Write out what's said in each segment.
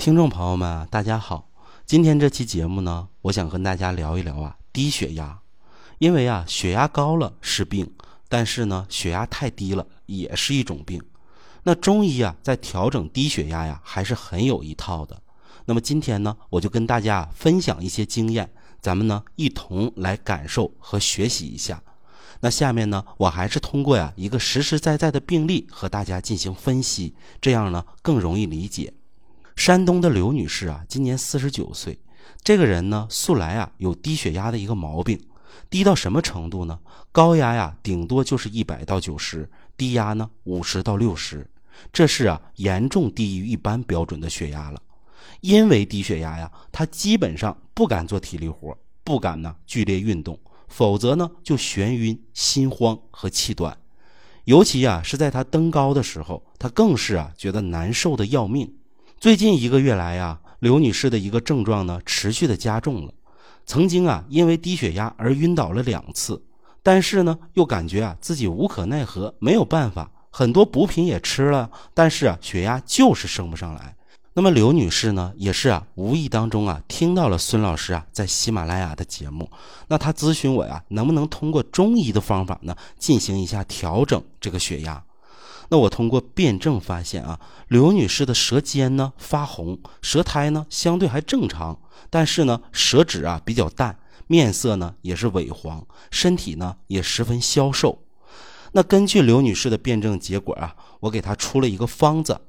听众朋友们，大家好。今天这期节目呢，我想跟大家聊一聊啊低血压。因为啊血压高了是病，但是呢血压太低了也是一种病。那中医啊在调整低血压呀还是很有一套的。那么今天呢，我就跟大家分享一些经验，咱们呢一同来感受和学习一下。那下面呢，我还是通过呀一个实实在在的病例和大家进行分析，这样呢更容易理解。山东的刘女士啊，今年四十九岁，这个人呢素来啊有低血压的一个毛病，低到什么程度呢？高压呀顶多就是一百到九十，低压呢五十到六十，这是啊严重低于一般标准的血压了。因为低血压呀，她基本上不敢做体力活，不敢呢剧烈运动。否则呢，就眩晕、心慌和气短，尤其啊是在他登高的时候，他更是啊觉得难受的要命。最近一个月来呀，刘女士的一个症状呢持续的加重了。曾经啊因为低血压而晕倒了两次，但是呢又感觉啊自己无可奈何，没有办法，很多补品也吃了，但是啊血压就是升不上来。那么刘女士呢，也是啊，无意当中啊，听到了孙老师啊在喜马拉雅的节目，那她咨询我呀，能不能通过中医的方法呢，进行一下调整这个血压？那我通过辩证发现啊，刘女士的舌尖呢发红，舌苔呢相对还正常，但是呢舌质啊比较淡，面色呢也是萎黄，身体呢也十分消瘦。那根据刘女士的辩证结果啊，我给她出了一个方子。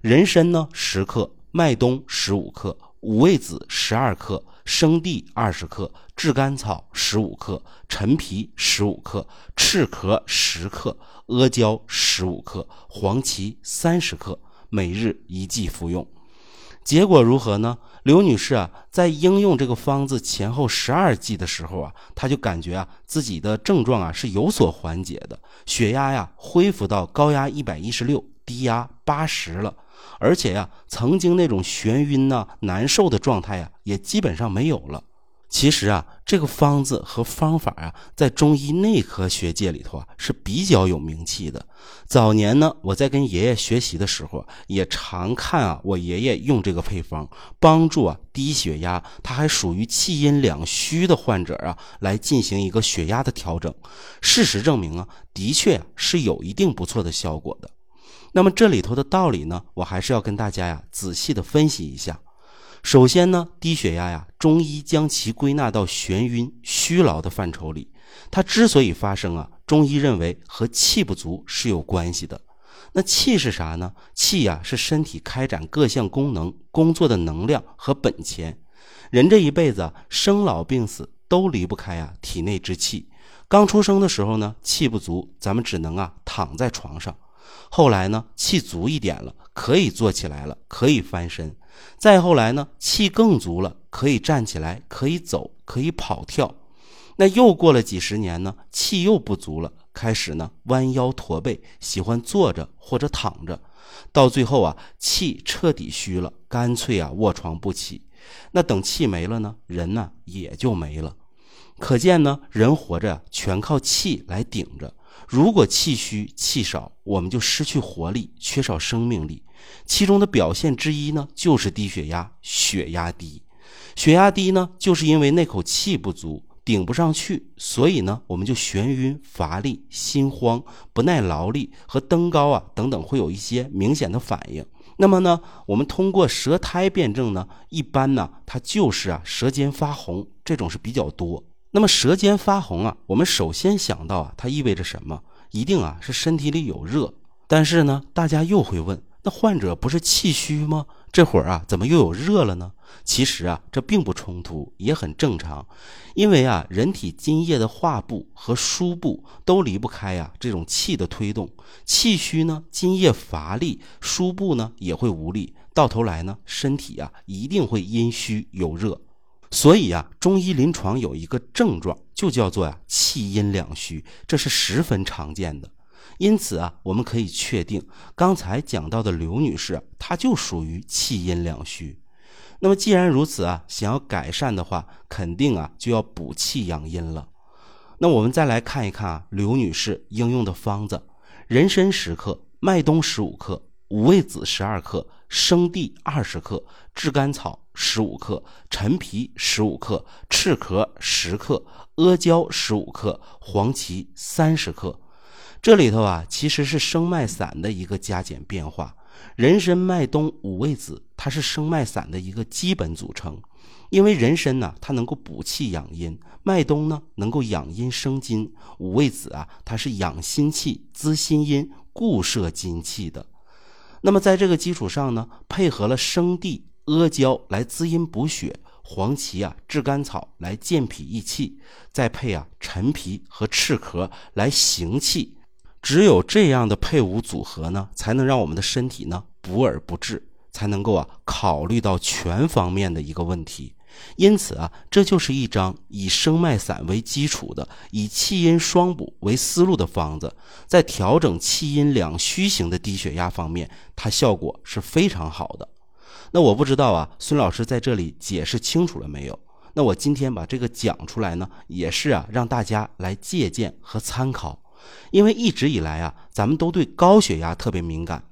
人参呢十克，麦冬十五克，五味子十二克，生地二十克，炙甘草十五克，陈皮十五克，赤壳十克，阿胶十五克，黄芪三十克，每日一剂服用。结果如何呢？刘女士啊，在应用这个方子前后十二剂的时候啊，她就感觉啊自己的症状啊是有所缓解的，血压呀恢复到高压一百一十六，低压八十了。而且呀，曾经那种眩晕呐、难受的状态呀，也基本上没有了。其实啊，这个方子和方法啊，在中医内科学界里头啊是比较有名气的。早年呢，我在跟爷爷学习的时候，也常看啊我爷爷用这个配方，帮助啊低血压，他还属于气阴两虚的患者啊，来进行一个血压的调整。事实证明啊，的确是有一定不错的效果的。那么这里头的道理呢，我还是要跟大家呀仔细的分析一下。首先呢，低血压呀，中医将其归纳到眩晕、虚劳的范畴里。它之所以发生啊，中医认为和气不足是有关系的。那气是啥呢？气呀，是身体开展各项功能工作的能量和本钱。人这一辈子啊，生老病死都离不开啊体内之气。刚出生的时候呢，气不足，咱们只能啊躺在床上。后来呢，气足一点了，可以坐起来了，可以翻身。再后来呢，气更足了，可以站起来，可以走，可以跑跳。那又过了几十年呢，气又不足了，开始呢弯腰驼背，喜欢坐着或者躺着。到最后啊，气彻底虚了，干脆啊卧床不起。那等气没了呢，人呢也就没了。可见呢，人活着全靠气来顶着。如果气虚气少，我们就失去活力，缺少生命力。其中的表现之一呢，就是低血压，血压低。血压低呢，就是因为那口气不足，顶不上去，所以呢，我们就眩晕、乏力、心慌、不耐劳力和登高啊等等，会有一些明显的反应。那么呢，我们通过舌苔辩证呢，一般呢，它就是啊，舌尖发红，这种是比较多。那么舌尖发红啊，我们首先想到啊，它意味着什么？一定啊是身体里有热。但是呢，大家又会问，那患者不是气虚吗？这会儿啊，怎么又有热了呢？其实啊，这并不冲突，也很正常。因为啊，人体津液的化布和输布都离不开啊这种气的推动。气虚呢，津液乏力，输布呢也会无力，到头来呢，身体啊一定会阴虚有热。所以啊，中医临床有一个症状，就叫做呀气阴两虚，这是十分常见的。因此啊，我们可以确定，刚才讲到的刘女士，她就属于气阴两虚。那么既然如此啊，想要改善的话，肯定啊就要补气养阴了。那我们再来看一看啊，刘女士应用的方子：人参十克，麦冬十五克，五味子十二克，生地二十克，炙甘草十五克，陈皮十五克，赤壳十克，阿胶十五克，黄芪三十克。这里头啊，其实是生脉散的一个加减变化。人参、麦冬、五味子，它是生脉散的一个基本组成。因为人参呢，它能够补气养阴；麦冬呢，能够养阴生津；五味子啊，它是养心气、滋心阴、固摄精气的。那么在这个基础上呢，配合了生地、阿胶来滋阴补血，黄芪啊、炙甘草来健脾益气，再配啊陈皮和赤壳来行气。只有这样的配伍组合呢，才能让我们的身体呢补而不滞，才能够啊考虑到全方面的一个问题。因此啊，这就是一张以生脉散为基础的，以气阴双补为思路的方子，在调整气阴两虚型的低血压方面，它效果是非常好的。那我不知道啊，孙老师在这里解释清楚了没有？那我今天把这个讲出来呢，也是啊，让大家来借鉴和参考。因为一直以来啊，咱们都对高血压特别敏感。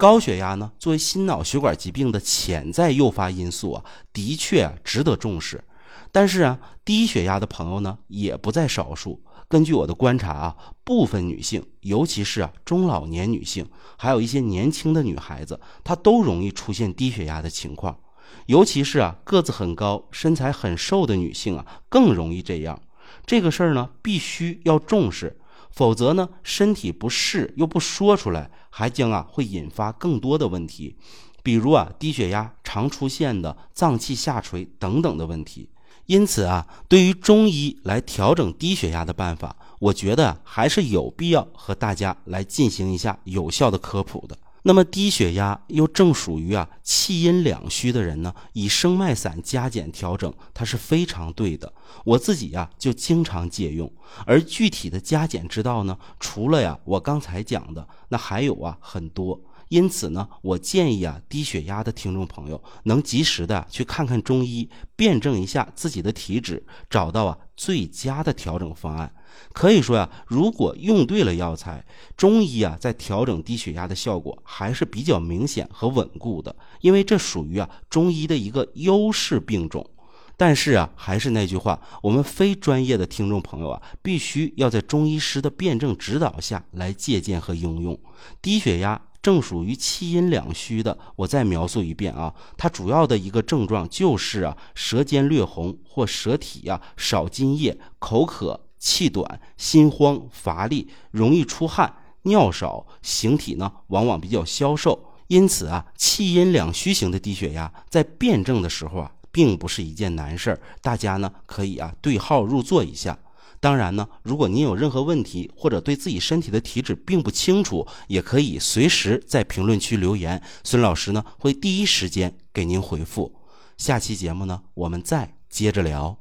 高血压呢，作为心脑血管疾病的潜在诱发因素啊，的确值得重视。但是啊，低血压的朋友呢，也不在少数。根据我的观察啊，部分女性，尤其是啊中老年女性，还有一些年轻的女孩子，她都容易出现低血压的情况。尤其是啊个子很高、身材很瘦的女性啊，更容易这样。这个事儿呢，必须要重视。否则呢，身体不适又不说出来，还将啊会引发更多的问题，比如啊低血压常出现的脏器下垂等等的问题。因此啊，对于中医来调整低血压的办法，我觉得还是有必要和大家来进行一下有效的科普的。那么低血压又正属于啊气阴两虚的人呢，以生脉散加减调整，它是非常对的。我自己呀就经常借用，而具体的加减之道呢，除了呀我刚才讲的，那还有啊很多。因此呢，我建议啊，低血压的听众朋友能及时的去看看中医，辩证一下自己的体质，找到啊最佳的调整方案。可以说呀，如果用对了药材，中医啊在调整低血压的效果还是比较明显和稳固的，因为这属于啊中医的一个优势病种。但是啊，还是那句话，我们非专业的听众朋友啊，必须要在中医师的辩证指导下来借鉴和应用低血压。正属于气阴两虚的，我再描述一遍啊，它主要的一个症状就是啊，舌尖略红或舌体呀少津液，口渴、气短、心慌、乏力，容易出汗、尿少，形体呢往往比较消瘦。因此啊，气阴两虚型的低血压在辩证的时候啊，并不是一件难事儿，大家呢可以啊对号入座一下。当然呢，如果您有任何问题，或者对自己身体的体质并不清楚，也可以随时在评论区留言，孙老师呢会第一时间给您回复。下期节目呢，我们再接着聊。